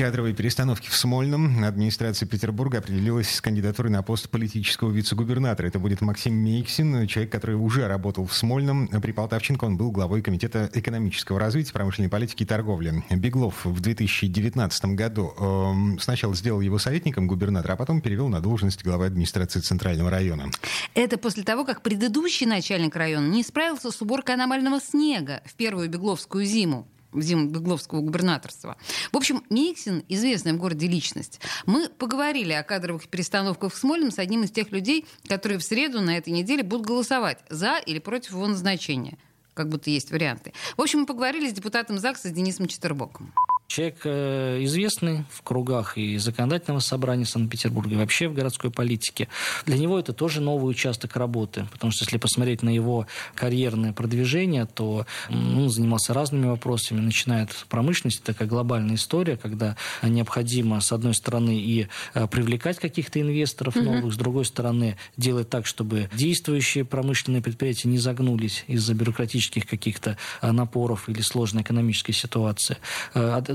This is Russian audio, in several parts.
Кадровые перестановки в Смольном. Администрация Петербурга определилась с кандидатурой на пост политического вице-губернатора. Это будет Максим Мейксин, человек, который уже работал в Смольном. При Полтавченко он был главой Комитета экономического развития, промышленной политики и торговли. Беглов в 2019 году э, сначала сделал его советником губернатора, а потом перевел на должность главы администрации Центрального района. Это после того, как предыдущий начальник района не справился с уборкой аномального снега в первую Бегловскую зиму в зиму Бегловского губернаторства. В общем, Миксин – известная в городе личность. Мы поговорили о кадровых перестановках в Смольном с одним из тех людей, которые в среду на этой неделе будут голосовать за или против его назначения. Как будто есть варианты. В общем, мы поговорили с депутатом ЗАГСа Денисом Четербоком. Человек э, известный в кругах и законодательного собрания Санкт-Петербурга, и вообще в городской политике. Для него это тоже новый участок работы, потому что если посмотреть на его карьерное продвижение, то он занимался разными вопросами, начиная от промышленности, такая глобальная история, когда необходимо, с одной стороны, и э, привлекать каких-то инвесторов новых, mm-hmm. с другой стороны, делать так, чтобы действующие промышленные предприятия не загнулись из-за бюрократических каких-то э, напоров или сложной экономической ситуации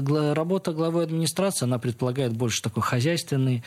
работа главы администрации, она предполагает больше такой хозяйственный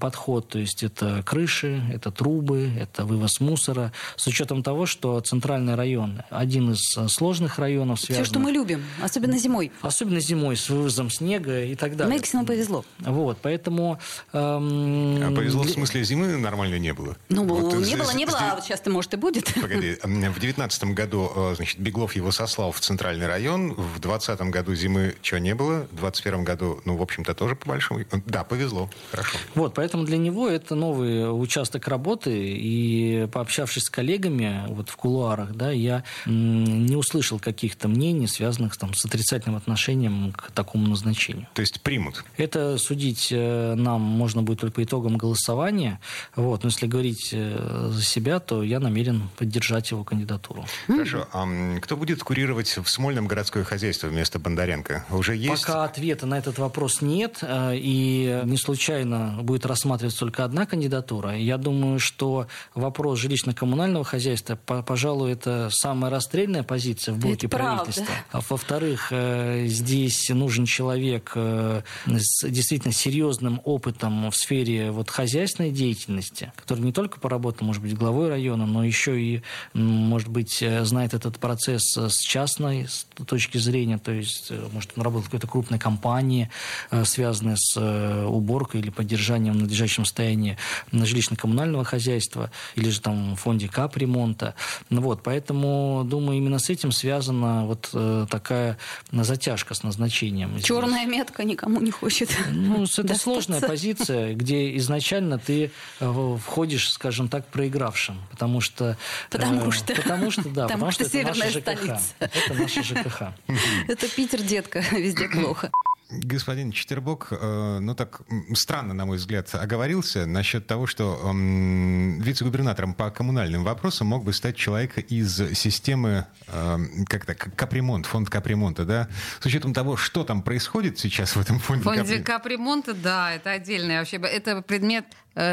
подход, то есть это крыши, это трубы, это вывоз мусора, с учетом того, что центральный район один из э, сложных районов, связанных... Все, что мы любим, особенно зимой. Особенно зимой, с вывозом снега и так далее. Мексину повезло. Вот, поэтому... Эм... А повезло в смысле зимы нормально не было? Ну, вот, не было, не было, а вот сейчас-то, может, и будет. Погоди, в девятнадцатом году, э, значит, Беглов его сослал в центральный район, в двадцатом году зимы чего не было, было. В 2021 году, ну, в общем-то, тоже по большому... Да, повезло. Хорошо. Вот, поэтому для него это новый участок работы. И пообщавшись с коллегами вот в кулуарах, да, я не услышал каких-то мнений, связанных там, с отрицательным отношением к такому назначению. То есть примут? Это судить э, нам можно будет только по итогам голосования. Вот. Но если говорить э, за себя, то я намерен поддержать его кандидатуру. Хорошо. А кто будет курировать в Смольном городское хозяйство вместо Бондаренко? Уже есть есть... Пока ответа на этот вопрос нет, э, и не случайно будет рассматриваться только одна кандидатура. Я думаю, что вопрос жилищно-коммунального хозяйства, пожалуй, это самая расстрельная позиция в блоке это правительства. А во-вторых, э, здесь нужен человек э, с действительно серьезным опытом в сфере вот хозяйственной деятельности, который не только поработал, может быть, главой района, но еще и, может быть, знает этот процесс с частной точки зрения, то есть, может, он работал какой-то крупной компании, э, связанные с э, уборкой или поддержанием в надлежащем состоянии жилищно-коммунального хозяйства, или же там в фонде капремонта. Ну вот, поэтому, думаю, именно с этим связана вот э, такая затяжка с назначением. Черная метка никому не хочет. Ну, это сложная позиция, где изначально ты входишь, скажем так, проигравшим, потому что... Потому что... Потому что, да. Потому, потому что, что это наша ЖКХ. Это наша ЖКХ. Это Питер, детка, везде плохо. Господин Четербок, э, ну так странно, на мой взгляд, оговорился насчет того, что вице-губернатором по коммунальным вопросам мог бы стать человек из системы э, как-то капремонт, фонд капремонта, да? С учетом того, что там происходит сейчас в этом фонде. В фонде капремонта, да, это отдельное вообще, это предмет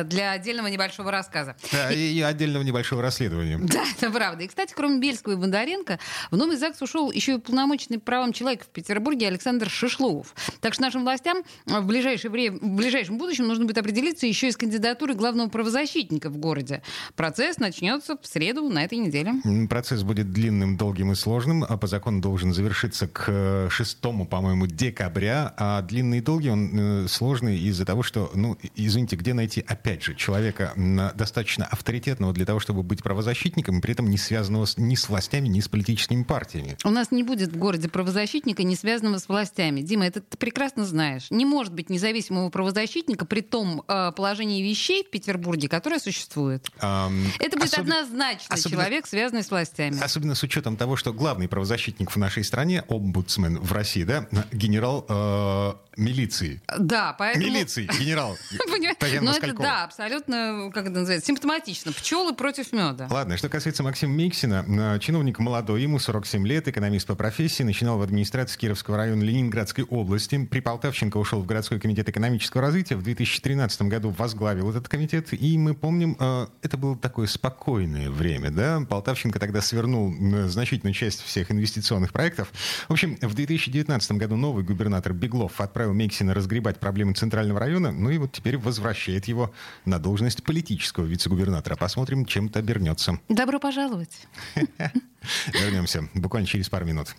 для отдельного небольшого рассказа. Да, и, и отдельного небольшого расследования. Да, это правда. И, кстати, кроме Бельского и Бондаренко, в новый ЗАГС ушел еще и полномочный правам человека в Петербурге Александр Шишлов. Так что нашим властям в ближайшее время, в ближайшем будущем нужно будет определиться еще и с кандидатурой главного правозащитника в городе. Процесс начнется в среду на этой неделе. Процесс будет длинным, долгим и сложным, а по закону должен завершиться к 6, по-моему, декабря. А длинный и долгий он э, сложный из-за того, что, ну, извините, где найти опять же, человека достаточно авторитетного для того, чтобы быть правозащитником, и при этом не связанного с, ни с властями, ни с политическими партиями. У нас не будет в городе правозащитника, не связанного с властями. Дима, это ты прекрасно знаешь. Не может быть независимого правозащитника при том э, положении вещей в Петербурге, которое существует. Um, это будет особ... однозначно особенно, человек, связанный с властями. Особенно с учетом того, что главный правозащитник в нашей стране, омбудсмен в России, да, генерал э, милиции. Да, поэтому... Милиции, генерал. Но это такого. да, абсолютно, как это называется, симптоматично. Пчелы против меда. Ладно, что касается Максима Миксина, чиновник молодой, ему 47 лет, экономист по профессии, начинал в администрации Кировского района Ленинградской области. При Полтавченко ушел в городской комитет экономического развития. В 2013 году возглавил этот комитет. И мы помним, э, это было такое спокойное время, да? Полтавченко тогда свернул значительную часть всех инвестиционных проектов. В общем, в 2019 году новый губернатор Беглов отправил Миксина разгребать проблемы Центрального района, ну и вот теперь возвращает его на должность политического вице-губернатора. Посмотрим, чем это обернется. Добро пожаловать. Вернемся буквально через пару минут.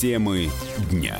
Темы дня.